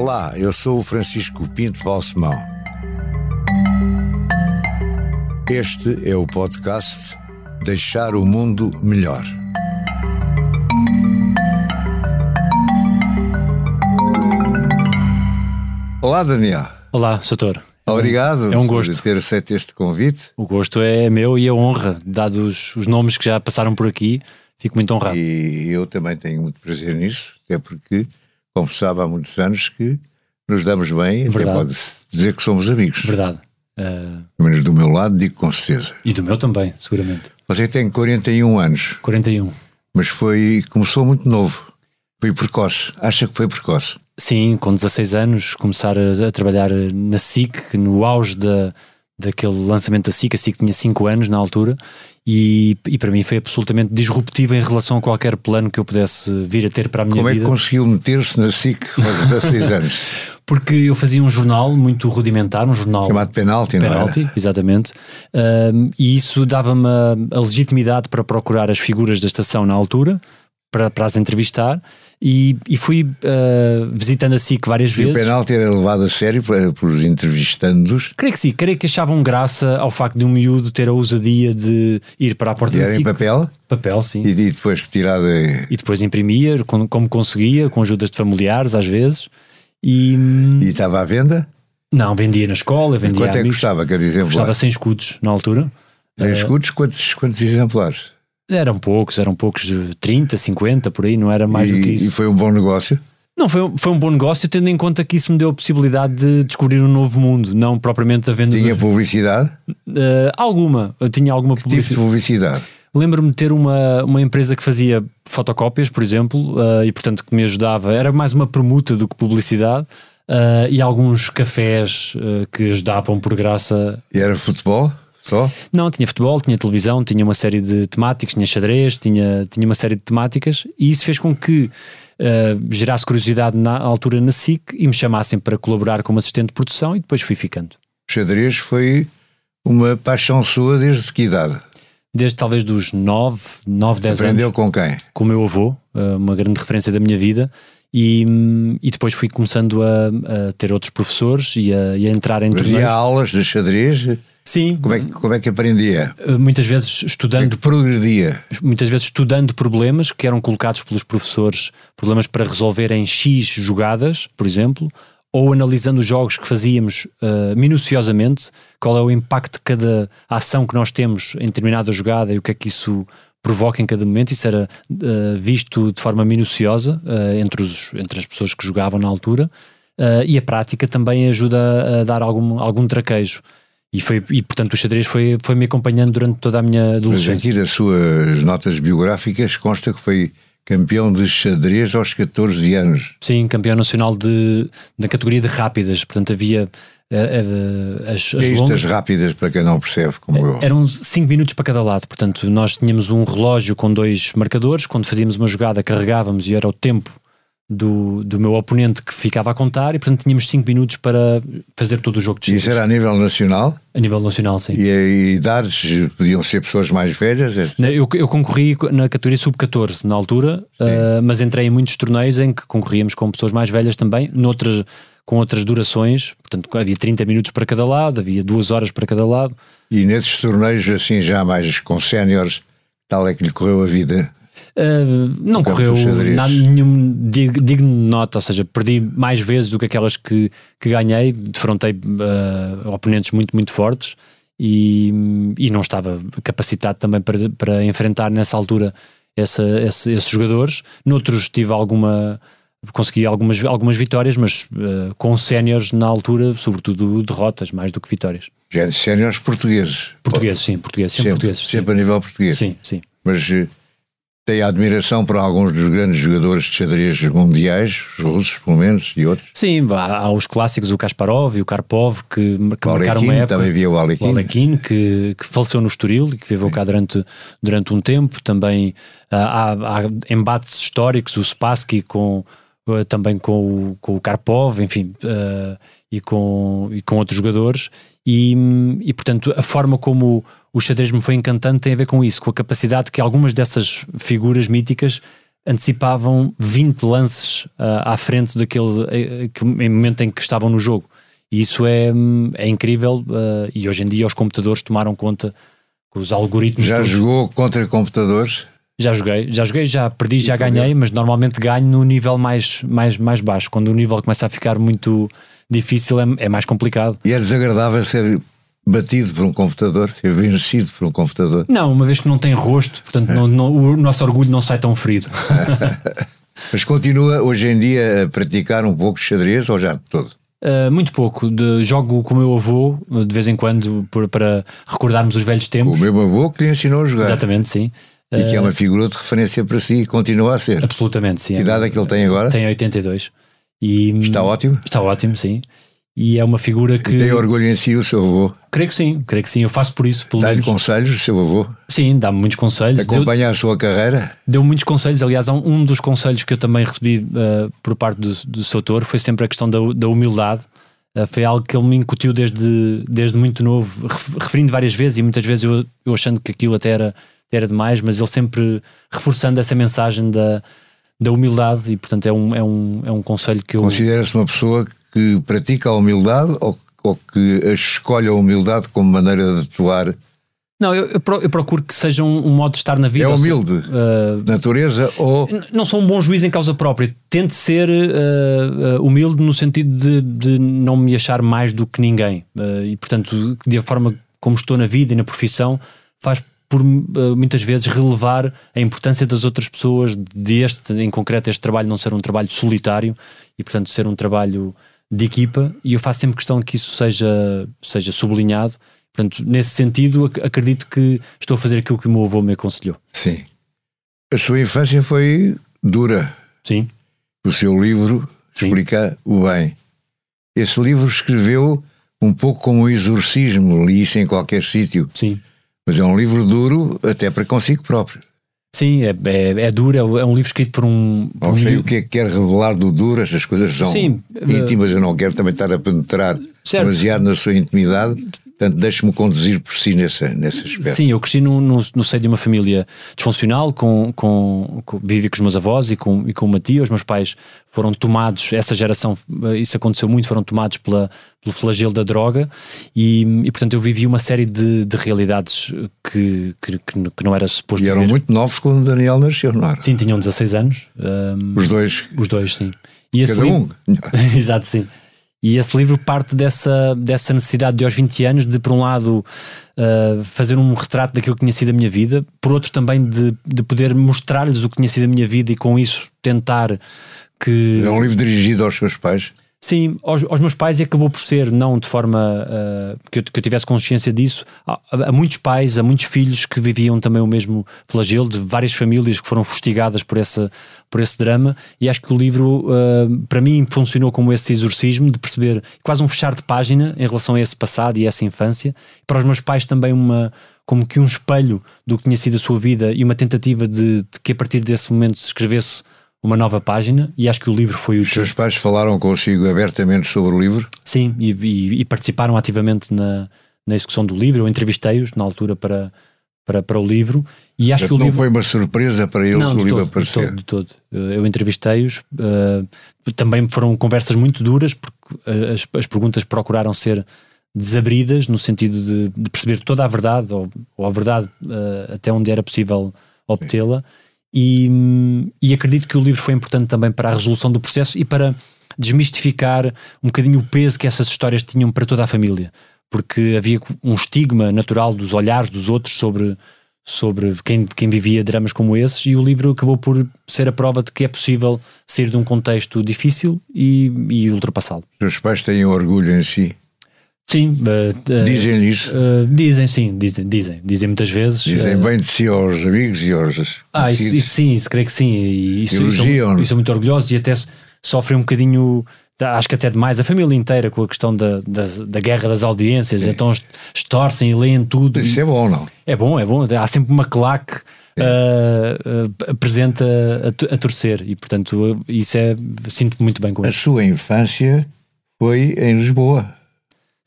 Olá, eu sou o Francisco Pinto Balsemão. Este é o podcast Deixar o Mundo Melhor. Olá, Daniel. Olá, Sator. Obrigado é um gosto. por ter aceito este convite. O gosto é meu e a honra, dados os nomes que já passaram por aqui, fico muito honrado. E eu também tenho muito prazer nisso, até porque, sabe, há muitos anos que nos damos bem, Verdade. até pode-se dizer que somos amigos. Verdade. Uh, Pelo menos do meu lado, digo com certeza. E do meu também, seguramente. Você tem 41 anos. 41. Mas foi, começou muito novo. Foi precoce. Acha que foi precoce? Sim, com 16 anos, começar a, a trabalhar na SIC, no auge da, daquele lançamento da SIC. A SIC tinha 5 anos na altura e, e para mim foi absolutamente disruptivo em relação a qualquer plano que eu pudesse vir a ter para a minha Como vida. Como é que conseguiu meter-se na SIC aos 16 anos? Porque eu fazia um jornal muito rudimentar, um jornal chamado Penalty, Penalty, não era? exatamente. Um, e isso dava-me a, a, legitimidade para procurar as figuras da estação na altura, para, para as entrevistar. E, e fui uh, visitando a SIC várias e vezes. o penalti era levado a sério pelos entrevistandos? Creio que sim, creio que achavam graça ao facto de um miúdo ter a ousadia de ir para a porta e da era SIC. em papel? Papel, sim. E, e depois tirado. E depois imprimia, como, como conseguia, com ajudas de familiares às vezes. E, e estava à venda? Não, vendia na escola, vendia Quanto é que custava cada exemplar? Custava 100 escudos na altura. 100 escudos? Quantos, quantos exemplares? Eram poucos, eram poucos de 30, 50, por aí, não era mais e, do que isso. E foi um bom negócio? Não, foi, foi um bom negócio, tendo em conta que isso me deu a possibilidade de descobrir um novo mundo, não propriamente a venda. Tinha de... publicidade? Uh, alguma, eu tinha alguma que publicidade. Tipo de publicidade? Lembro-me de ter uma, uma empresa que fazia fotocópias, por exemplo, uh, e portanto que me ajudava, era mais uma permuta do que publicidade. Uh, e alguns cafés que ajudavam por graça. E era futebol? Só? Não, tinha futebol, tinha televisão, tinha uma série de temáticas, tinha xadrez, tinha, tinha uma série de temáticas e isso fez com que uh, gerasse curiosidade na altura na SIC e me chamassem para colaborar como assistente de produção e depois fui ficando. O xadrez foi uma paixão sua desde que idade? Desde talvez dos 9, 9 10 Aprendeu anos. com quem? Com o meu avô, uh, uma grande referência da minha vida. E, e depois fui começando a, a ter outros professores e a, e a entrar em Fazia aulas de xadrez? Sim. Como é, que, como é que aprendia? Muitas vezes estudando. É progredia? Muitas vezes estudando problemas que eram colocados pelos professores, problemas para resolver em X jogadas, por exemplo, ou analisando os jogos que fazíamos uh, minuciosamente, qual é o impacto de cada ação que nós temos em determinada jogada e o que é que isso provoca em cada momento. Isso era uh, visto de forma minuciosa uh, entre, os, entre as pessoas que jogavam na altura. e a prática também ajuda a dar algum, algum traquejo. E, foi, e portanto o xadrez foi, foi me acompanhando durante toda a minha adolescência. Mas aqui das suas notas biográficas consta que foi campeão de xadrez aos 14 anos. Sim, campeão nacional de, da categoria de rápidas, portanto havia uh, uh, as, as longas... rápidas para quem não percebe como eu. Eram 5 minutos para cada lado, portanto nós tínhamos um relógio com dois marcadores, quando fazíamos uma jogada carregávamos e era o tempo do, do meu oponente que ficava a contar e portanto tínhamos 5 minutos para fazer todo o jogo de xadrez. Isso era a nível nacional? A nível nacional, sim. E a idades podiam ser pessoas mais velhas? Etc. Eu, eu concorri na categoria sub-14 na altura, uh, mas entrei em muitos torneios em que concorríamos com pessoas mais velhas também, noutras, com outras durações, portanto havia 30 minutos para cada lado, havia 2 horas para cada lado. E nesses torneios assim já mais com séniores, tal é que lhe correu a vida? Uh, não correu nada nenhum digno de nota, ou seja, perdi mais vezes do que aquelas que, que ganhei, defrontei uh, oponentes muito, muito fortes e, e não estava capacitado também para, para enfrentar nessa altura essa, esse, esses jogadores. Noutros tive alguma, consegui algumas, algumas vitórias, mas uh, com séniores na altura, sobretudo derrotas, mais do que vitórias. Já séniores portugueses? Portugueses, sim, portugueses, sempre, sempre portugueses. Sempre sim. a nível português? Sim, sim. Mas tem admiração por alguns dos grandes jogadores de xadrez mundiais, os russos pelo menos, e outros? Sim, há, há os clássicos, o Kasparov e o Karpov, que, que marcaram uma época. também havia o Alekhine. O Alekhine, que, que faleceu no Estoril e que viveu Sim. cá durante, durante um tempo. Também há, há embates históricos, o Spassky com, também com o, com o Karpov, enfim, uh, e, com, e com outros jogadores. E, e, portanto, a forma como o xadrez me foi encantando tem a ver com isso, com a capacidade que algumas dessas figuras míticas antecipavam 20 lances uh, à frente daquele uh, momento em que estavam no jogo. E isso é, é incrível uh, e hoje em dia os computadores tomaram conta com os algoritmos. Já todos. jogou contra computadores? Já joguei, já joguei, já perdi, e já ganhei, mas normalmente ganho no nível mais, mais, mais baixo. Quando o nível começa a ficar muito difícil, é, é mais complicado. E é desagradável ser batido por um computador, ser vencido por um computador? Não, uma vez que não tem rosto, portanto, não, não, o nosso orgulho não sai tão ferido. Mas continua hoje em dia a praticar um pouco de xadrez ou já todo? Uh, muito pouco. De, jogo com o meu avô, de vez em quando, por, para recordarmos os velhos tempos. O meu avô que lhe ensinou a jogar. Exatamente, sim. E que é uma figura de referência para si e continua a ser. Absolutamente, sim. Que idade é que ele tem agora? Tem 82. E, está ótimo? Está ótimo, sim. E é uma figura que. Tem orgulho em si o seu avô? Creio que sim, creio que sim. Eu faço por isso. Dá-lhe conselhos, o seu avô? Sim, dá-me muitos conselhos. Acompanha deu, a sua carreira? Deu muitos conselhos. Aliás, um dos conselhos que eu também recebi uh, por parte do, do seu autor foi sempre a questão da, da humildade. Uh, foi algo que ele me incutiu desde, desde muito novo, referindo várias vezes e muitas vezes eu, eu achando que aquilo até era era demais, mas ele sempre reforçando essa mensagem da, da humildade e portanto é um, é um, é um conselho que eu... Considera-se uma pessoa que pratica a humildade ou, ou que escolhe a humildade como maneira de atuar não, eu, eu, procuro que seja um, um, modo de estar na vida. É humilde, uh, natureza ou. Não sou um bom juiz em causa própria. Tento ser uh, uh, humilde no sentido de, de, não me achar mais do que ninguém. e, portanto, de a forma como estou na vida e na profissão, faz por muitas vezes relevar a importância das outras pessoas, deste, em concreto, este trabalho não ser um trabalho solitário e, portanto, ser um trabalho de equipa. E eu faço sempre questão que isso seja, seja sublinhado. Portanto, nesse sentido, acredito que estou a fazer aquilo que o meu avô me aconselhou. Sim. A sua infância foi dura. Sim. O seu livro explica Sim. o bem. Esse livro escreveu um pouco como um exorcismo, li isso em qualquer sítio. Sim. Mas é um livro duro até para consigo próprio. Sim, é, é, é duro, é, é um livro escrito por um. Por não sei um... o que é que quer revelar do duro, estas coisas são Sim, íntimas, eu não quero também estar a penetrar certo. demasiado na sua intimidade. Portanto, deixe-me conduzir por si nessa, nesse aspecto. Sim, eu cresci no, no, no seio de uma família disfuncional, com, com, com, vivi com os meus avós e com, e com uma tia. Os meus pais foram tomados, essa geração, isso aconteceu muito, foram tomados pela, pelo flagelo da droga e, e portanto eu vivi uma série de, de realidades que, que, que, não era suposto E eram viver. muito novos quando o Daniel nasceu, não era? Sim, tinham 16 anos. Um, os dois? Os dois, sim. E Cada um? Exato, sim. E esse livro parte dessa, dessa necessidade de aos 20 anos de, por um lado, uh, fazer um retrato daquilo que tinha sido a minha vida, por outro também de, de poder mostrar-lhes o que tinha sido a minha vida e com isso tentar que... É um livro dirigido aos seus pais? Sim, aos, aos, meus pais e acabou por ser, não de forma uh, que, eu, que, eu, tivesse consciência disso, há, muitos pais, há muitos filhos que viviam também o mesmo flagelo, de várias famílias que foram fustigadas por, essa, por esse drama, e acho que o livro, uh, para mim, funcionou como esse exorcismo, de perceber quase um fechar de página em relação a esse passado e essa infância. Para os meus pais também uma como que um espelho do que tinha sido a sua vida e uma tentativa de, de que a partir desse momento se escrevesse uma nova página e acho que o livro foi útil. Os seus pais falaram consigo abertamente sobre o livro? Sim, e, e, e participaram ativamente na, na execução do livro. Eu entrevistei-os na altura para, para, para o livro e acho que o não livro... foi uma surpresa para eles não, o livro todo, aparecer? De todo, de todo. Eu entrevistei-os, uh, também foram conversas muito duras porque eh, as, as perguntas procuraram ser desabridas no sentido de, de perceber toda a verdade ou, ou a verdade uh, até onde era possível obtê-la. E, e acredito que o livro foi importante também para a resolução do processo e para desmistificar um bocadinho o peso que essas histórias tinham para toda a família, porque havia um estigma natural dos olhares dos outros sobre, sobre quem, quem vivia dramas como esses, e o livro acabou por ser a prova de que é possível sair de um contexto difícil e, e ultrapassá-lo. Os pais têm orgulho em si Sim. Uh, dizem isso? Uh, dizem, sim, dizem, dizem, dizem muitas vezes. Dizem uh, bem de si aos amigos e aos. Ah, isso, isso, sim, isso creio que sim. E isso, isso, isso é muito orgulhoso e até sofrem um bocadinho. Acho que até demais, a família inteira com a questão da, da, da guerra das audiências, sim. então estorcem e leem tudo. Isso e, é bom, não? É bom, é bom. Há sempre uma claque uh, presente a, a, a, torcer e, portanto, isso é. Sinto-me muito bem com isso. A sua infância foi em Lisboa.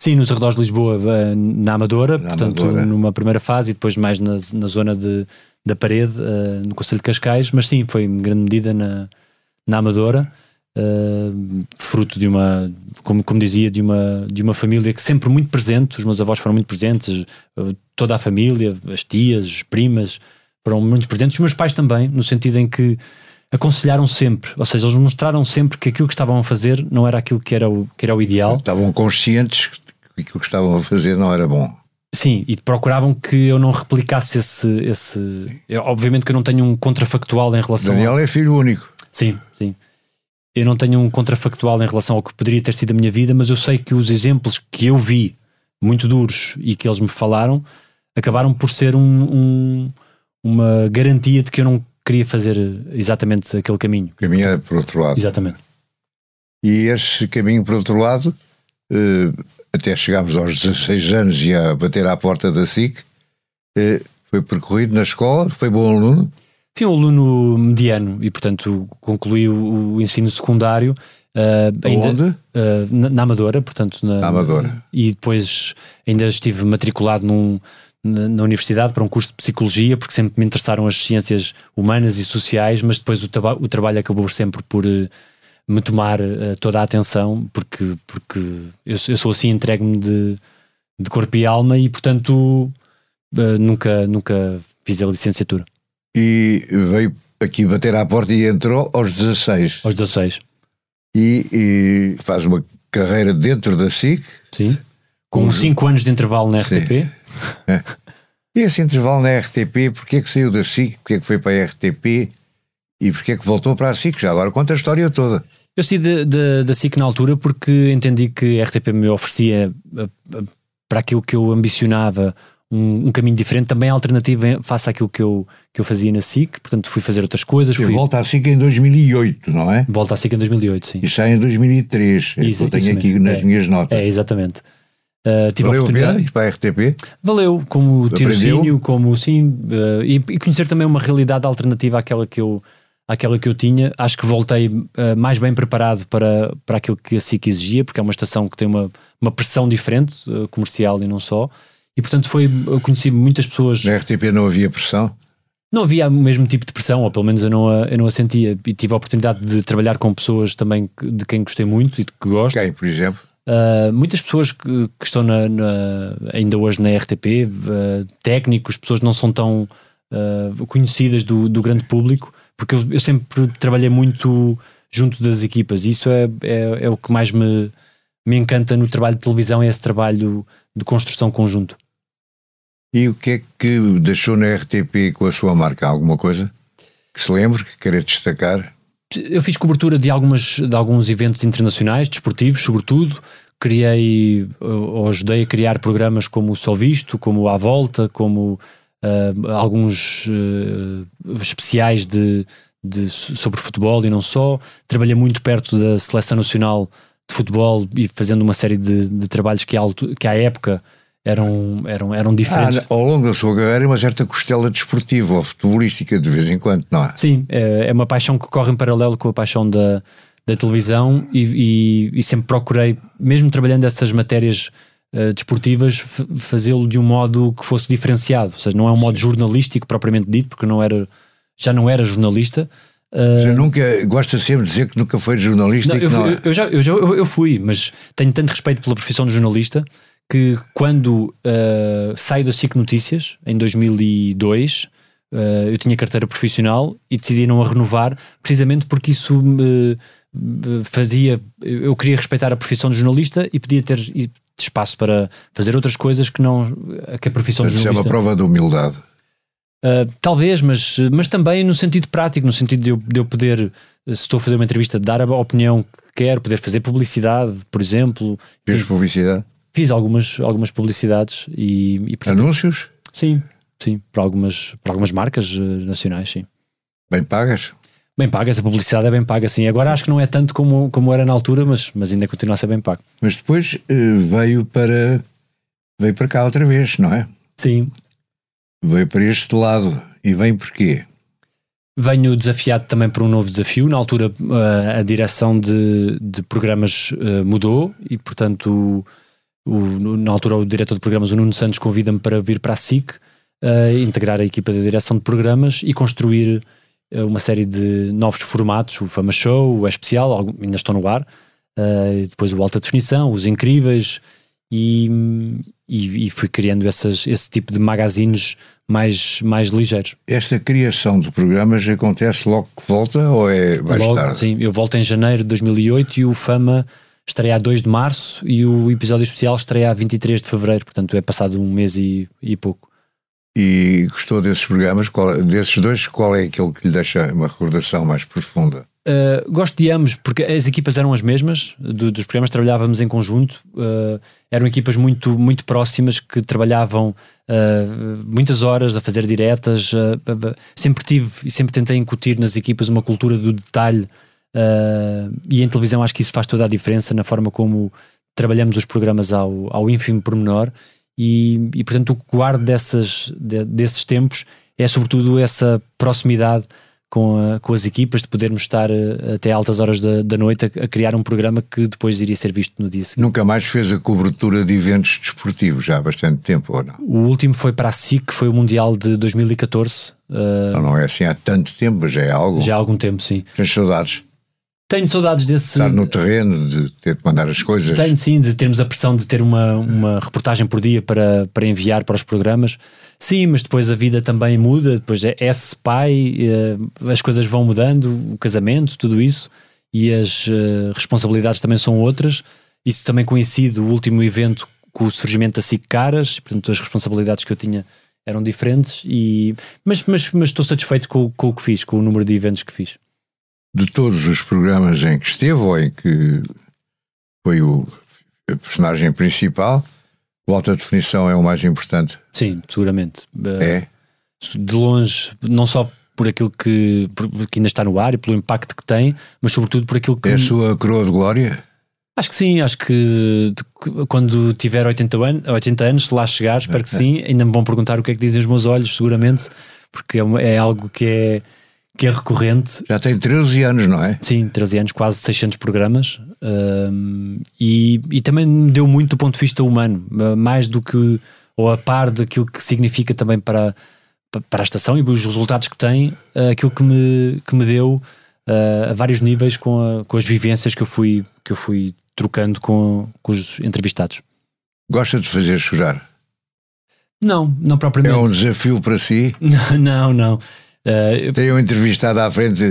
Sim, nos arredores de Lisboa, eh, na Amadora, na portanto, Amadora. numa primeira fase e depois mais na, na zona de, da parede, uh, no Conselho de Cascais, mas sim, foi em grande medida na, na Amadora, uh, fruto de uma, como, como dizia, de uma, de uma família que sempre muito presente, os meus avós foram muito presentes, toda a família, as tias, as primas, foram muito presentes, os meus pais também, no sentido em que aconselharam sempre, ou seja, eles mostraram sempre que aquilo que estavam a fazer não era aquilo que era o, que era o ideal. Estavam conscientes que aquilo que estavam a fazer não era bom. Sim, e procuravam que eu não replicasse esse. esse eu, obviamente que eu não tenho um contrafactual em relação. Daniel a... é filho único. Sim, sim. Eu não tenho um contrafactual em relação ao que poderia ter sido a minha vida, mas eu sei que os exemplos que eu vi, muito duros, e que eles me falaram, acabaram por ser um, um, uma garantia de que eu não queria fazer exatamente aquele caminho. Caminhar por outro lado. Exatamente. E esse caminho por outro lado, eh, até chegámos aos 16 anos e a bater à porta da SIC, eh, foi percorrido na escola, foi bom aluno? Fui um aluno mediano e, portanto, concluí o, o ensino secundário Uh, ainda, Onde? Uh, na, na, Amadora, portanto, na, na, Amadora. E depois ainda estive matriculado num, na, universidade para um curso de psicologia, porque sempre me interessaram as ciências humanas e sociais, mas depois o, o trabalho acabou sempre por uh, me tomar uh, toda a atenção, porque, porque eu, eu sou assim, entrego-me de, de corpo e alma e, portanto, uh, nunca, nunca fiz a licenciatura. E veio aqui bater à porta e entrou aos 16. Aos 16. E, e faz uma carreira dentro da SIC. Sim. Com 5 anos de intervalo na RTP. É. E esse intervalo na RTP, porquê é que saiu da SIC, porquê é que foi para a RTP e porquê é que voltou para a SIC? Já agora conta a história toda. Eu saí da SIC na altura porque entendi que a RTP me oferecia eh, eh, para aquilo que eu ambicionava um, um, caminho diferente, também alternativa face àquilo que eu, que eu fazia na SIC, portanto fui fazer outras coisas. Fui... Volta à SIC em 2008, não é? Volta à SIC em 2008, sim. E sai em 2003, isso, eu tenho aqui nas é, minhas notas. É, exatamente. Uh, tive Valeu a oportunidade. para a RTP? Valeu, como tirocínio, como sim, uh, e, e, conhecer também uma realidade alternativa àquela que eu, àquela que eu tinha. Acho que voltei uh, mais bem preparado para, para aquilo que a SIC exigia, porque é uma estação que tem uma, uma pressão diferente, comercial e não só. E portanto foi, eu conheci muitas pessoas. Na RTP não havia pressão? Não havia o mesmo tipo de pressão, ou pelo menos eu não a, eu não a sentia. E tive a oportunidade de trabalhar com pessoas também de quem gostei muito e de que gosto. Quem, por exemplo? Uh, muitas pessoas que, que estão na, na, ainda hoje na RTP, uh, ah, técnicos, pessoas não são tão uh, conhecidas do, do, grande público, porque eu, eu, sempre trabalhei muito junto das equipas e isso é, é, é, o que mais me, me encanta no trabalho de televisão, é esse trabalho de construção conjunto. E o que é que deixou na RTP com a sua marca? Alguma coisa que se lembre, que queira destacar? Eu fiz cobertura de, algumas, de alguns eventos internacionais, desportivos, sobretudo. Criei, ou ajudei a criar programas como o Só Visto, como À Volta, como uh, alguns uh, especiais de, de, sobre futebol e não só. Trabalhei muito perto da Seleção Nacional de Futebol e fazendo uma série de, de trabalhos que, à, que à época eram, eram, eram diferentes. Ah, ao longo da sua carreira, uma certa costela desportiva ou futebolística, de vez em quando, não é? Sim, é, é uma paixão que corre em paralelo com a paixão da, da televisão e, e, e sempre procurei, mesmo trabalhando essas matérias uh, desportivas, fazê-lo de um modo que fosse diferenciado. Ou seja, não é um modo Sim. jornalístico propriamente dito, porque não era, já não era jornalista. Uh, já nunca gosta sempre de dizer que nunca foi jornalista. Não, eu, não é. eu, já, eu, já, eu, eu fui, mas tenho tanto respeito pela profissão de jornalista que quando uh, saio da SIC Notícias, em 2002, uh, eh, eu tinha carteira profissional e decidi não a renovar, precisamente porque isso me fazia. Eu queria respeitar a profissão de jornalista e podia ter espaço para fazer outras coisas que não. que a profissão de jornalista. Isso é uma prova de humildade. Uh, talvez, mas, mas também no sentido prático, no sentido de eu, de eu poder, se estou a fazer uma entrevista, dar a opinião que quero, poder fazer publicidade, por exemplo. Fez publicidade? Fiz algumas, algumas publicidades e, e portanto, Anúncios? Sim, sim, para algumas, para algumas marcas uh, nacionais, sim. Bem pagas? Bem pagas, a publicidade é bem paga, sim. Agora acho que não é tanto como, como era na altura, mas, mas ainda continua a ser bem pago. Mas depois uh, veio para veio para cá outra vez, não é? Sim. Veio para este lado. E vem porquê? Venho desafiado também para um novo desafio. Na altura, uh, a direção de, de programas mudou e, portanto, o, na altura o diretor de programas, o Nuno Santos, convida-me para vir para a SIC, uh, integrar a equipa de direção de programas e construir uh, uma série de novos formatos, o Fama Show, o Especial, ainda estão no ar, uh, depois o Alta Definição, os Incríveis, e, e, e fui criando essas, esse tipo de magazines mais, mais ligeiros. Esta criação de programas acontece logo que volta ou é mais logo, tarde? Sim, eu volto em janeiro de 2008 e o Fama estreia a 2 de março e o episódio especial estreia a 23 de fevereiro, portanto é passado um mês e, e pouco. E gostou desses programas? Qual, desses dois, qual é aquele que lhe deixa uma recordação mais profunda? Uh, gosto de ambos, porque as equipas eram as mesmas, do, dos programas trabalhávamos em conjunto, uh, eram equipas muito, muito próximas que trabalhavam uh, muitas horas a fazer diretas. sempre tive e sempre tentei incutir nas equipas uma cultura do detalhe Uh, e em televisão acho que isso faz toda a diferença na forma como trabalhamos os programas ao, ao ínfimo pormenor e, e portanto o que guardo dessas, de, desses tempos é sobretudo essa proximidade com, a, com as equipas, de podermos estar uh, até altas horas da, da noite a, a, criar um programa que depois iria ser visto no dia seguinte. Nunca mais fez a cobertura de eventos desportivos, já há bastante tempo, ou não? O último foi para a SIC, foi o Mundial de 2014. Uh, não, não é assim há tanto tempo, já é algo. Já há algum tempo, sim. Tens saudades? Tenho saudades desse. Estar no terreno, de ter de mandar as coisas. Tenho sim, de termos a pressão de ter uma, uma reportagem por dia para, para enviar para os programas. Sim, mas depois a vida também muda. Depois é esse pai, eh, as coisas vão mudando, o casamento, tudo isso. E as uh, responsabilidades também são outras. Isso também coincide o último evento com o surgimento da SIC Caras, portanto, as responsabilidades que eu tinha eram diferentes. E, mas, mas, mas estou satisfeito com, com o que fiz, com o número de eventos que fiz de todos os programas em que esteve ou em que foi o personagem principal, o Alta Definição é o mais importante? Sim, seguramente. Eh, é? De longe, não só por aquilo que, por, que ainda está no ar e pelo impacto que tem, mas sobretudo por aquilo que. É a sua coroa de glória? Acho que sim, acho que quando tiver 80 anos, 80 anos, se lá chegar, espero que sim, ainda me vão perguntar o que é que dizem os meus olhos, seguramente, porque é, é algo que é que é recorrente. Já tem 13 anos, não é? Sim, 13 anos, quase 600 programas. Um, e, e também me deu muito do ponto de vista humano, mais do que, ou a par daquilo que significa também para, para a estação e os resultados que tem, aquilo que me, que me deu uh, a vários níveis com, a, com as vivências que eu fui, que eu fui trocando com, com os entrevistados. Gosta de fazer chorar? Não, não propriamente. É um desafio para si? não, não. Uh, Tem um entrevistado à frente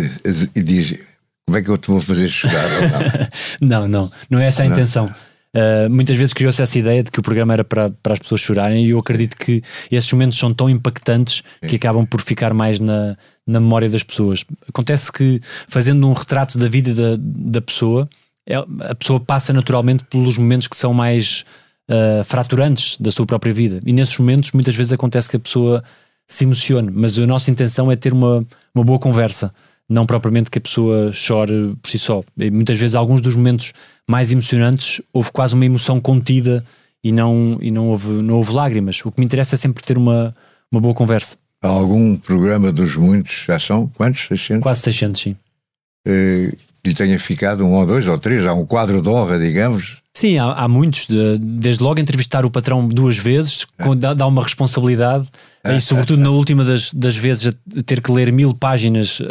e diz: Como é que eu te vou fazer chegar? não, não, não é essa a não. intenção. Uh, muitas vezes criou-se essa ideia de que o programa era para, para as pessoas chorarem e eu acredito que esses momentos são tão impactantes Sim. que acabam por ficar mais na, na memória das pessoas. Acontece que fazendo um retrato da vida da, da pessoa, é, a pessoa passa naturalmente pelos momentos que são mais uh, fraturantes da sua própria vida e nesses momentos muitas vezes acontece que a pessoa se emocione, mas a nossa intenção é ter uma, uma boa conversa, não propriamente que a pessoa chore por si só. E muitas vezes, alguns dos momentos mais emocionantes, houve quase uma emoção contida e não, e não, houve, não houve lágrimas. O que me interessa é sempre ter uma, uma boa conversa. Há algum programa dos muitos, já são quantos? 600? Quase 600, sim. Uh, e tenha ficado um ou dois ou três, há um quadro de honra, digamos, Sim, há, há muitos. De, desde logo entrevistar o patrão duas vezes é. dá, dá, uma responsabilidade é. e, sobretudo, na última das, das vezes, ter que ler mil páginas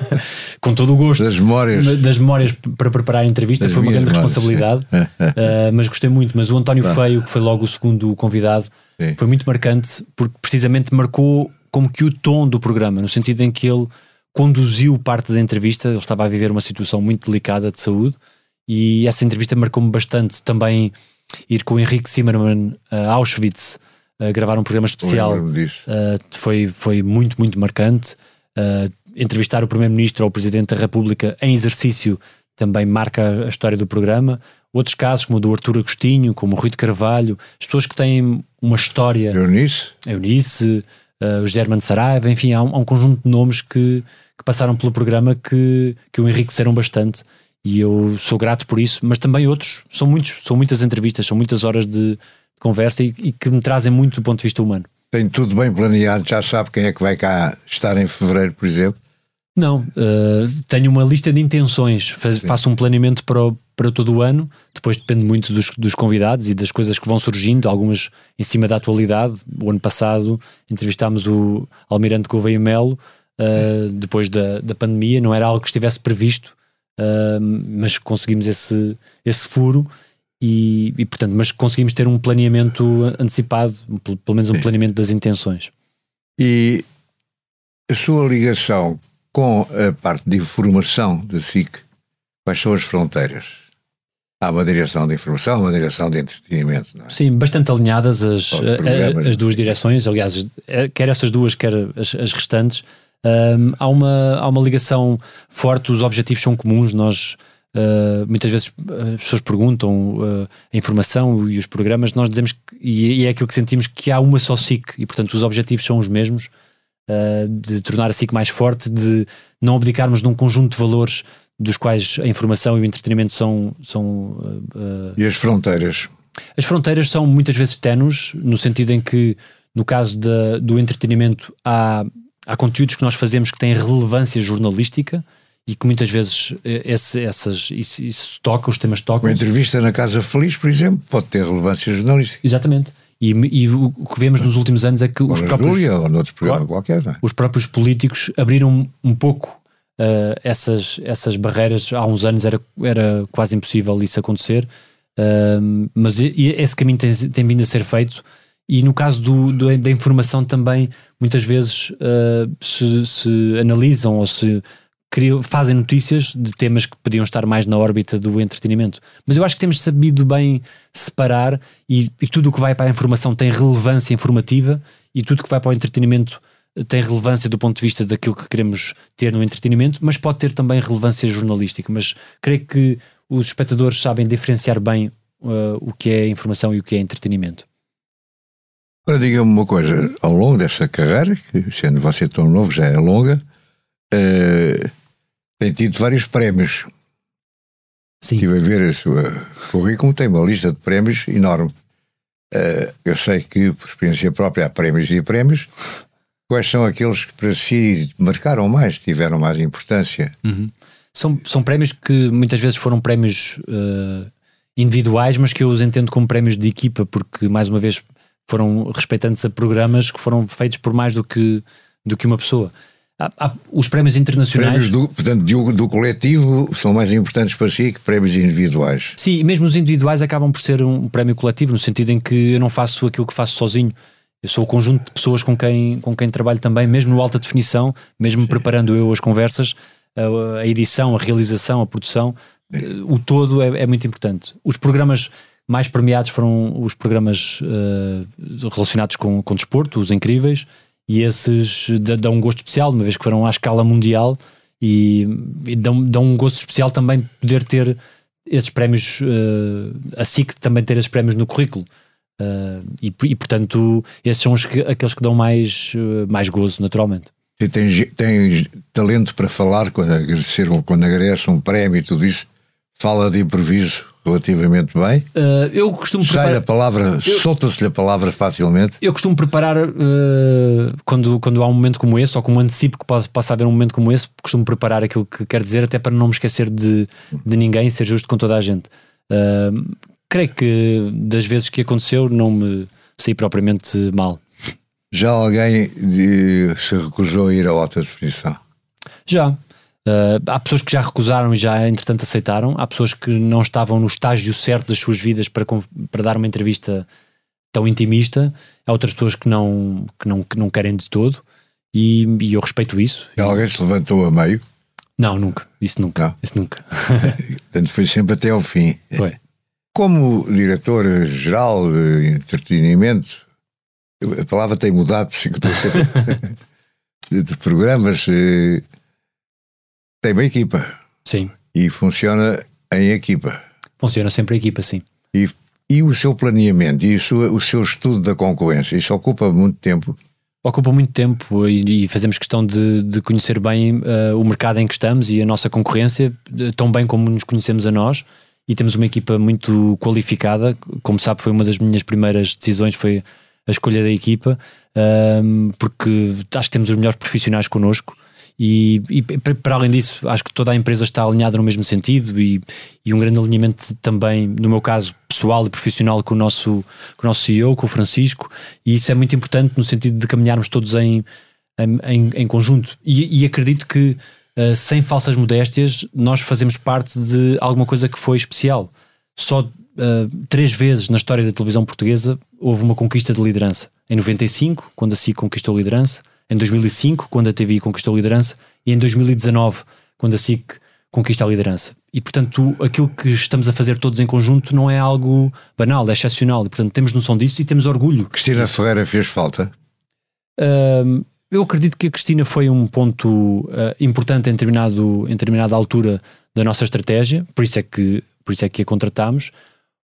com todo o gosto das memórias, das memórias para preparar a entrevista. Das foi uma grande memórias, responsabilidade, uh, mas gostei muito. Mas o António Pá. Feio, que foi logo o segundo convidado, sim. foi muito marcante porque precisamente marcou como que o tom do programa, no sentido em que ele conduziu parte da entrevista. Ele estava a viver uma situação muito delicada de saúde e essa entrevista marcou-me bastante também ir com o Henrique Zimmermann a Auschwitz a gravar um programa especial uh, foi, foi muito, muito marcante. Uh, entrevistar o Primeiro-Ministro ou o Presidente da República em exercício também marca a história do programa. Outros casos, como o do Artur Agostinho, como o Rui de Carvalho, as pessoas que têm uma história. Eunice. Eunice, uh, o German Saraiva, enfim, há um, há um, conjunto de nomes que, que passaram pelo programa que, que o enriqueceram bastante e eu sou grato por isso, mas também outros, são muitos, são muitas entrevistas, são muitas horas de, de conversa e, e, que me trazem muito do ponto de vista humano. Tem tudo bem planeado, já sabe quem é que vai cá estar em fevereiro, por exemplo? Não, uh, tenho uma lista de intenções, faz, faço um planeamento para o, para todo o ano. Depois depende muito dos, dos convidados e das coisas que vão surgindo, algumas em cima da atualidade. O ano passado entrevistámos o Almirante Gouveia Melo, uh, depois da, da pandemia, não era algo que estivesse previsto, uh, mas conseguimos esse, esse furo. E, e, portanto, mas conseguimos ter um planeamento antecipado, pelo menos um planeamento das intenções. E a sua ligação com a parte de informação da SIC, quais são as fronteiras? Há uma direção de informação, uma direção de entretenimento. É? Sim, bastante alinhadas as, a, as duas direções, aliás, é, quer essas duas, quer as, as restantes. Um, há, uma, há uma ligação forte, os objetivos são comuns. Nós uh, muitas vezes as pessoas perguntam uh, a informação e os programas, nós dizemos que, e, e, é aquilo que sentimos que há uma só SIC e, portanto, os objetivos são os mesmos. Uh, de tornar a SIC mais forte, de não abdicarmos de um conjunto de valores dos quais a informação e o entretenimento são. são uh, e as fronteiras? As fronteiras são muitas vezes tenues, no sentido em que, no caso da, do entretenimento, há, há conteúdos que nós fazemos que têm relevância jornalística e que muitas vezes eh, esse, essas, isso, isso toca, os temas tocam. Uma entrevista na Casa Feliz, por exemplo, pode ter relevância jornalística. Exatamente. E, e o que vemos nos últimos anos é que os próprios, ou noutro programa claro, qualquer, é? os próprios políticos abriram um pouco uh, essas, essas barreiras. Há uns anos era, era quase impossível isso acontecer, uh, mas esse caminho tem, tem vindo a ser feito. E no caso do, do da informação também, muitas vezes uh, se, se, analisam ou se criam, fazem notícias de temas que podiam estar mais na órbita do entretenimento. Mas eu acho que temos sabido bem separar e, e tudo o que vai para a informação tem relevância informativa e tudo o que vai para o entretenimento tem relevância do ponto de vista daquilo que queremos ter no entretenimento, mas pode ter também relevância jornalística. Mas creio que os espectadores sabem diferenciar bem uh, o que é informação e o que é entretenimento. Agora diga-me uma coisa, ao longo desta carreira, que sendo você tão novo já é longa, uh, tem tido vários prémios. Sim. Estive a ver a sua currículo, tem uma lista de prémios enorme. Uh, eu sei que, por experiência própria, há prémios e prémios, Quais são aqueles que para si marcaram mais, tiveram mais importância? Uhum. São, são prémios que muitas vezes foram prémios uh, individuais, mas que eu os entendo como prémios de equipa, porque mais uma vez foram respeitantes a programas que foram feitos por mais do que, do que uma pessoa. Há, há os prémios internacionais. Prémios do, portanto, do, do, coletivo são mais importantes para si que prémios individuais. Sim, e mesmo os individuais acabam por ser um prémio coletivo, no sentido em que eu não faço aquilo que faço sozinho. Eu sou o conjunto de pessoas com quem, com quem trabalho também, mesmo no alta definição, mesmo Sim. preparando eu as conversas, a, a, edição, a realização, a produção, Sim. o todo é, é, muito importante. Os programas mais premiados foram os programas uh, relacionados com, com desporto, os incríveis, e esses dão um gosto especial, uma vez que foram à escala mundial, e, e dão, dão um gosto especial também poder ter esses prémios, uh, a SIC também ter esses prémios no currículo. Uh, e, e, portanto, esses são os que, aqueles que dão mais, uh, mais gozo, naturalmente. E tem, tem talento para falar quando agradecer, quando agradece um prémio e tudo isso, fala de improviso relativamente bem. Uh, eu costumo preparar... a palavra, solta-se-lhe a palavra facilmente. Eu costumo preparar quando, quando há um momento como esse, ou como antecipo que pode, possa haver um momento como esse, costumo preparar aquilo que quero dizer, até para não me esquecer de, de ninguém, ser justo com toda a gente. Uh, creio que das vezes que aconteceu não me saí propriamente mal. Já alguém de, se recusou a ir à alta definição? Já. Uh, há pessoas que já recusaram e já entretanto aceitaram. Há pessoas que não estavam no estágio certo das suas vidas para, para dar uma entrevista tão intimista. Há outras pessoas que não, que não, que não querem de todo. E, e eu respeito isso. E alguém se levantou a meio? Não, nunca. Isso nunca. Não. Isso nunca. Portanto, foi sempre até ao fim. Foi. Como diretor-geral de entretenimento, a palavra tem mudado, de programas, eh, tem uma equipa. Sim. E funciona em equipa. Funciona sempre em equipa, sim. E, e o seu planeamento e o seu, o seu estudo da concorrência, isso ocupa muito tempo? Ocupa muito tempo e, e fazemos questão de, de conhecer bem uh, o mercado em que estamos e a nossa concorrência, tão bem como nos conhecemos a nós e temos uma equipa muito qualificada. Como sabe, foi uma das minhas primeiras decisões, foi a escolha da equipa, um, porque acho que temos os melhores profissionais connosco E, e, para além disso, acho que toda a empresa está alinhada no mesmo sentido e, e, um grande alinhamento também, no meu caso, pessoal e profissional com o, nosso, com o nosso CEO, com o Francisco, e isso é muito importante no sentido de caminharmos todos em, em, em conjunto. E, e, acredito que, uh, sem falsas modéstias, nós fazemos parte de alguma coisa que foi especial. Só uh, três vezes na história da televisão portuguesa houve uma conquista de liderança. Em 95, quando a SIC conquistou a liderança, em 2005, quando a TVI conquistou a liderança, e em 2019, quando a SIC conquista a liderança. E, portanto, aquilo que estamos a fazer todos em conjunto não é algo banal, é excepcional. E, portanto, temos noção disso e temos orgulho. Cristina. Ferreira fez falta? Uh, eu acredito que a Cristina foi um ponto uh, importante em, determinado, em determinada altura da nossa estratégia, por isso é que, por isso é que a contratámos.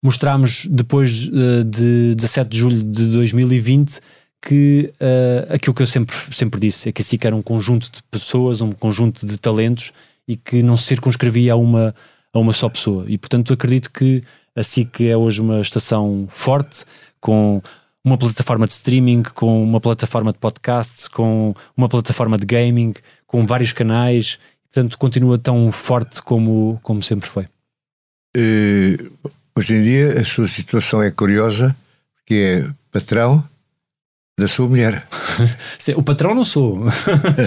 Mostramos depois uh, de 17 de julho de 2020 que uh, aquilo que eu sempre, sempre disse é que a SIC era um conjunto de pessoas, um conjunto de talentos e que não se circunscrevia a uma, a uma só pessoa. E portanto acredito que a SIC é hoje uma estação forte, com uma plataforma de streaming, com uma plataforma de podcasts, com uma plataforma de gaming, com vários canais, portanto continua tão forte como, como sempre foi. Uh, hoje em dia a sua situação é curiosa, porque é patrão, da sua mulher. O patrão não sou.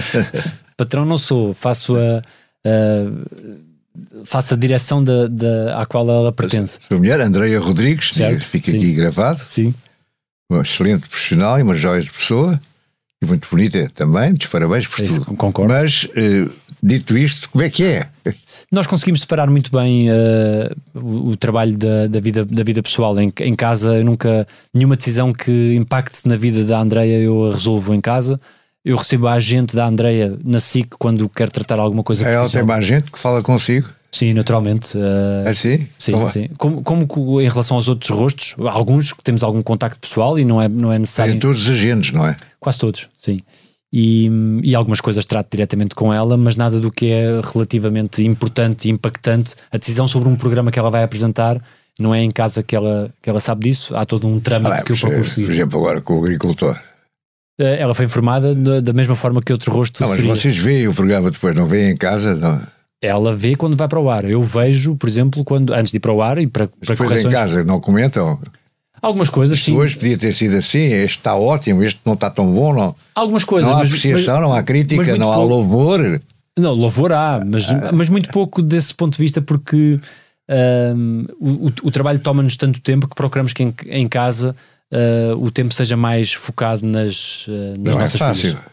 patrão não sou. Faço a, a, faço a direção da, da, à qual ela pertence. A sua mulher, Andreia Rodrigues, certo? fica Sim. aqui gravado. Sim. Uma excelente profissional e uma joia de pessoa. E muito bonita também, muitos parabéns por Isso, tudo. Concordo. Mas, uh, dito isto, como é que é? Nós conseguimos separar muito bem uh, o, o, trabalho da, da, vida, da vida pessoal. Em, em casa, eu nunca. Nenhuma decisão que impacte na vida da Andreia eu a resolvo em casa. Eu recebo a agente da Andreia na SIC quando quero tratar alguma coisa. Ela tem mais gente que fala consigo? Sim, naturalmente. Uh, é sim? Sim, como, sim. Como, como, em relação aos outros rostos, alguns que temos algum contacto pessoal e não é, não é necessário. Tem todos os agentes, não é? Quase todos, sim. E, e algumas coisas trato diretamente com ela, mas nada do que é relativamente importante e impactante. A decisão sobre um programa que ela vai apresentar não é em casa que ela, que ela sabe disso, há todo um trâmite ah, que eu procuro seguir. Por exemplo, agora com o agricultor. Eh, ela foi informada da mesma forma que outro rosto. Não, mas seria. vocês veem o programa depois, não veem em casa? Não ela vê quando vai para o ar. Eu vejo, por exemplo, quando antes de ir para o ar e para, para correções. em casa não comentam? Algumas coisas, sim. Hoje podia ter sido assim, este está ótimo, este não está tão bom, não. Algumas coisas. Não há apreciação, mas, não há crítica, não pouco. há louvor. Não, louvor há, mas, ah. mas muito pouco desse ponto de vista, porque um, o, o, trabalho toma-nos tanto tempo que procuramos que em, em casa uh, o tempo seja mais focado nas, uh, nas não é nossas é fácil. Filhas.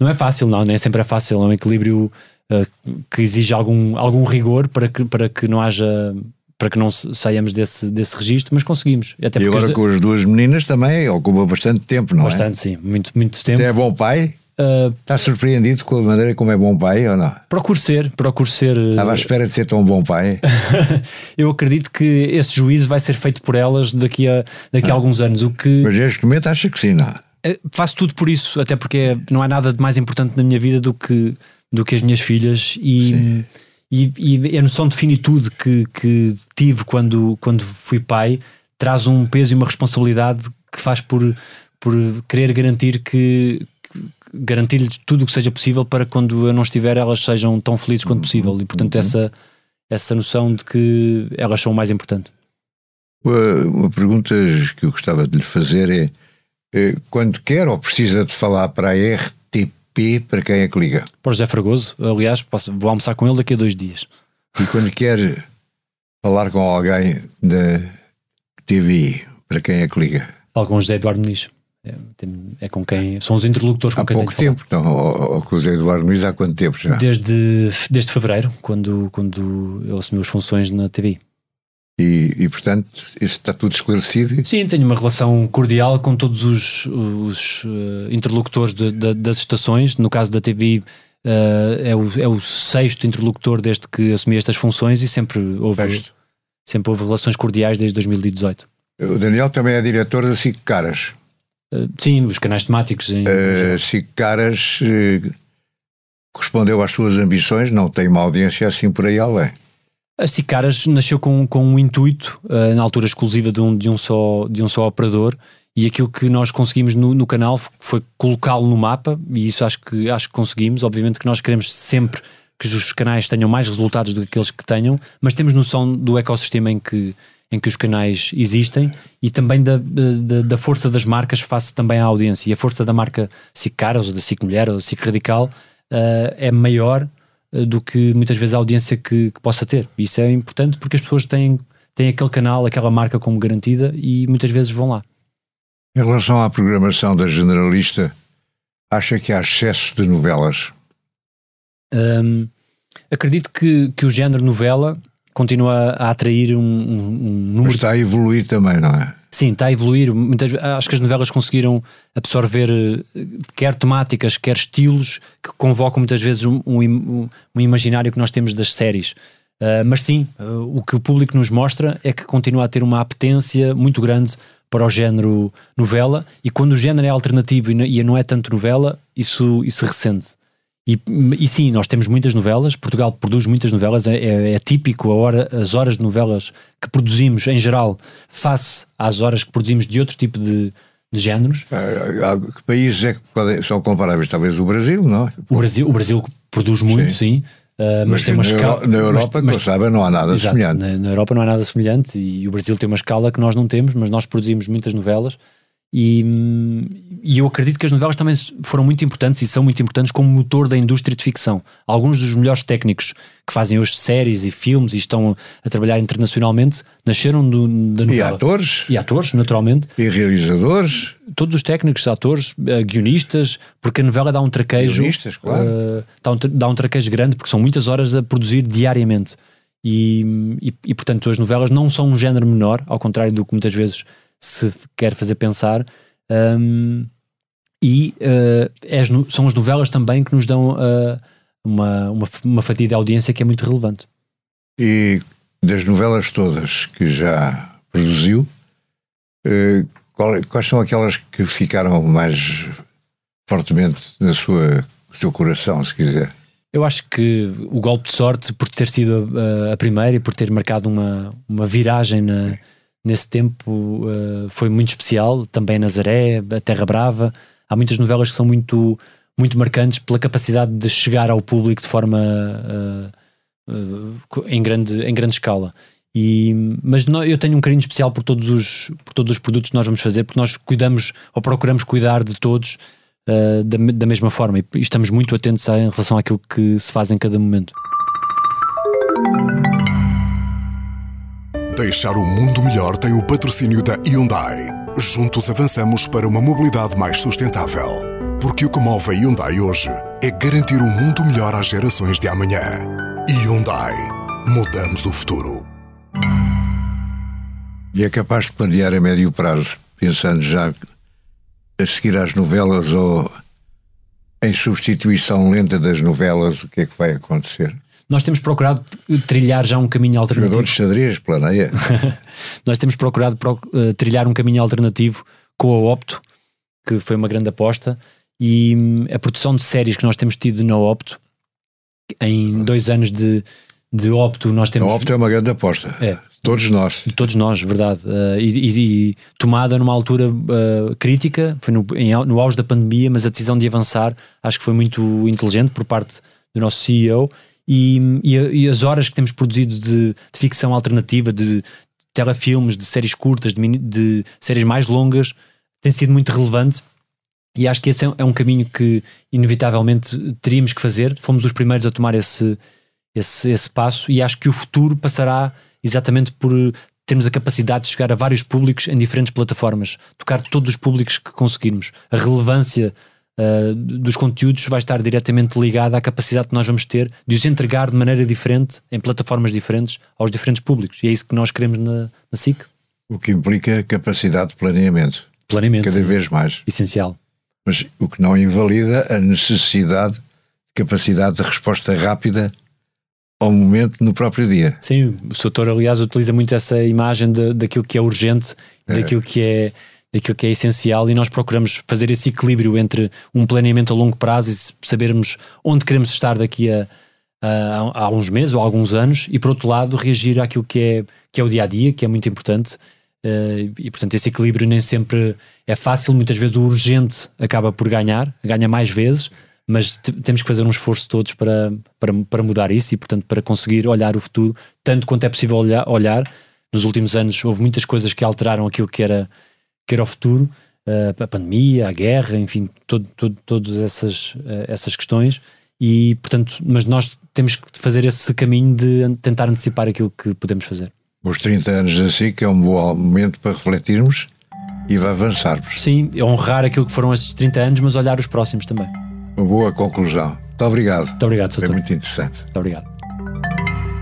Não é fácil, não, nem sempre é fácil, é um equilíbrio uh, que exige algum, algum rigor para que, para que não haja para que não saiamos desse, desse registro, mas conseguimos. Até e agora com as duas meninas também ocupa bastante tempo, não bastante, é? Bastante, sim, muito, muito tempo. Você é bom pai? Uh, Está surpreendido com a maneira como é bom pai ou não? Procuro ser, procuro ser. Estava à espera de ser tão bom pai. eu acredito que esse juízo vai ser feito por elas daqui a, daqui a ah. alguns anos. O que... Mas neste momento acha que sim, não? Eh, faço tudo por isso, até porque não há nada de mais importante na minha vida do que, do que as minhas filhas e, e, e, a noção de finitude que, que tive quando, quando fui pai traz um peso e uma responsabilidade que faz por, por querer garantir que, garantir-lhes tudo o que seja possível para quando eu não estiver elas sejam tão felizes quanto possível e portanto uhum. essa, essa noção de que elas são o mais importante. Uma, uma pergunta que eu gostava de lhe fazer é eh, quando quer ou precisa de falar para a RTP, para quem é que liga? Para o José Fragoso, aliás, posso, vou almoçar com ele daqui a dois dias. E quando quer falar com alguém da TV, para quem é que liga? Falo com o José Eduardo Muniz. É, é, com quem são os interlocutores com há quem pouco tempo, não, ou, com o José Eduardo Muniz há quanto tempo já? Desde, desde fevereiro, quando, quando ele assumiu as funções na TV. E, e, portanto, isso está tudo esclarecido? Sim, tenho uma relação cordial com todos os, os uh, interlocutores de, de, das estações. No caso da TV, uh, eh, é, o, é o sexto interlocutor desde que assumi estas funções e sempre houve, sempre houve relações cordiais desde 2018. O Daniel também é diretor da SIC Caras. Uh, sim, os canais temáticos. Em... SIC Caras correspondeu às suas ambições, não tem uma audiência assim por aí além. A Cicaras nasceu com, com um intuito, uh, na altura exclusiva de um, de, um só, de um só operador, e aquilo que nós conseguimos no, no canal foi colocá-lo no mapa e isso acho que, acho que conseguimos. Obviamente que nós queremos sempre que os canais tenham mais resultados do que aqueles que tenham, mas temos noção do ecossistema em que, em que os canais existem e também da, da, da força das marcas face também à audiência. E a força da marca SIC Caras ou da SIC Mulher ou da SIC Radical uh, é maior do que muitas vezes a audiência que, que possa ter. Isso é importante porque as pessoas têm, têm aquele canal, aquela marca como garantida e muitas vezes vão lá. Em relação à programação da generalista, acha que há excesso de novelas? Um, acredito que, que o género novela continua a atrair um, um, um número. Mas está a evoluir também, não é? Sim, está a evoluir. Muitas, acho que as novelas conseguiram absorver eh, quer temáticas, quer estilos que convocam muitas vezes um, um, um imaginário que nós temos das séries. Uh, mas sim, uh, o que o público nos mostra é que continua a ter uma apetência muito grande para o género novela, e quando o género é alternativo e não é tanto novela, isso, isso recende. E, e sim, nós temos muitas novelas, Portugal produz muitas novelas, é, é, é típico hora, as horas de novelas que produzimos em geral, face às horas que produzimos de outro tipo de, de géneros. Ah, que países é que podem, são comparáveis? Talvez o Brasil, não? O Brasil, o Brasil produz muito, sim. sim. Uh, mas, mas, tem uma escala. Na Europa, mas, mas, sabe, não há nada exato, semelhante. Na, na, Europa não há nada semelhante e o Brasil tem uma escala que nós não temos, mas nós produzimos muitas novelas e, e, eu acredito que as novelas também foram muito importantes e são muito importantes como motor da indústria de ficção. Alguns dos melhores técnicos que fazem hoje séries e filmes e estão a trabalhar internacionalmente nasceram do, da novela. E atores. E atores, naturalmente. E realizadores. Todos os técnicos, atores, uh, guionistas, porque a novela dá um traquejo. Guionistas, claro. Uh, dá, um, dá um traquejo grande porque são muitas horas a produzir diariamente. E, e, e, portanto as novelas não são um género menor, ao contrário do que muitas vezes se quer fazer pensar. Um, e uh, é, são as novelas também que nos dão uh, uma, uma, uma fatia de audiência que é muito relevante. E das novelas todas que já produziu, uh, qual, quais são aquelas que ficaram mais fortemente na sua, no seu coração, se quiser? Eu acho que o golpe de sorte, por ter sido a, a primeira e por ter marcado uma, uma viragem na, nesse tempo uh, foi muito especial. Também Nazaré, a Terra Brava. Há muitas novelas que são muito, muito marcantes pela capacidade de chegar ao público de forma uh, uh, em, grande, em grande escala. E, mas não, eu tenho um carinho especial por todos, os, por todos os produtos que nós vamos fazer, porque nós cuidamos ou procuramos cuidar de todos da, da mesma forma e, e estamos muito atentos em relação àquilo que se faz em cada momento. Deixar o mundo melhor tem o patrocínio da Hyundai. Juntos avançamos para uma mobilidade mais sustentável. Porque o que move a Hyundai hoje é garantir um mundo melhor às gerações de amanhã. Hyundai. Mudamos o futuro. E é capaz de planear a médio prazo, pensando já a seguir às novelas ou em substituição lenta das novelas, o que é que vai acontecer? Nós temos procurado trilhar já um caminho alternativo. Jogador de xadrez, planeia. Nós temos procurado pro, uh, trilhar um caminho alternativo com a Opto, que foi uma grande aposta, e um, a produção de séries que nós temos tido na Opto, em dois anos de, de Opto, nós temos. A Opto é uma grande aposta. É. Todos nós. Todos nós, verdade. Uh, e, e, e, tomada numa altura uh, crítica, foi no, em, no auge da pandemia, mas a decisão de avançar acho que foi muito inteligente por parte do nosso CEO e, e, e as horas que temos produzido de, de ficção alternativa, de, telefilmes, de séries curtas, de, de, séries mais longas, tem sido muito relevante. E acho que esse é, é um caminho que, inevitavelmente, teríamos que fazer. Fomos os primeiros a tomar esse, esse, esse passo, e acho que o futuro passará exatamente por termos a capacidade de chegar a vários públicos em diferentes plataformas, tocar todos os públicos que conseguirmos. A relevância uh, dos conteúdos vai estar diretamente ligada à capacidade que nós vamos ter de os entregar de maneira diferente, em plataformas diferentes, aos diferentes públicos. E é isso que nós queremos na, na SIC. O que implica capacidade de planeamento. Planeamento. Cada sim. vez mais. Essencial. Mas o que não invalida a necessidade, capacidade de resposta rápida ao momento no próprio dia. Sim, o Soutor, aliás, utiliza muito essa imagem de, daquilo que é urgente, é. daquilo que é daquilo que é essencial e nós procuramos fazer esse equilíbrio entre um planeamento a longo prazo e sabermos onde queremos estar daqui a, a, a uns meses ou alguns anos e por outro lado reagir àquilo que é, que é o dia a dia, que é muito importante uh, e portanto esse equilíbrio nem sempre é fácil, muitas vezes o urgente acaba por ganhar, ganha mais vezes, mas temos que fazer um esforço todos para, para, para mudar isso e, portanto, para conseguir olhar o futuro tanto quanto é possível olhar. olhar. Nos últimos anos houve muitas coisas que alteraram aquilo que era, que era o futuro, uh, a pandemia, a guerra, enfim, todo, todo, todas essas, uh, essas questões. E, portanto, mas nós temos que fazer esse caminho de tentar antecipar aquilo que podemos fazer. Os 30 anos da SIC é um bom momento para refletirmos e avançarmos. Sim, honrar aquilo que foram esses 30 anos, mas olhar os próximos também. Uma boa conclusão. Muito obrigado. Muito obrigado, Foi muito interessante. Muito obrigado.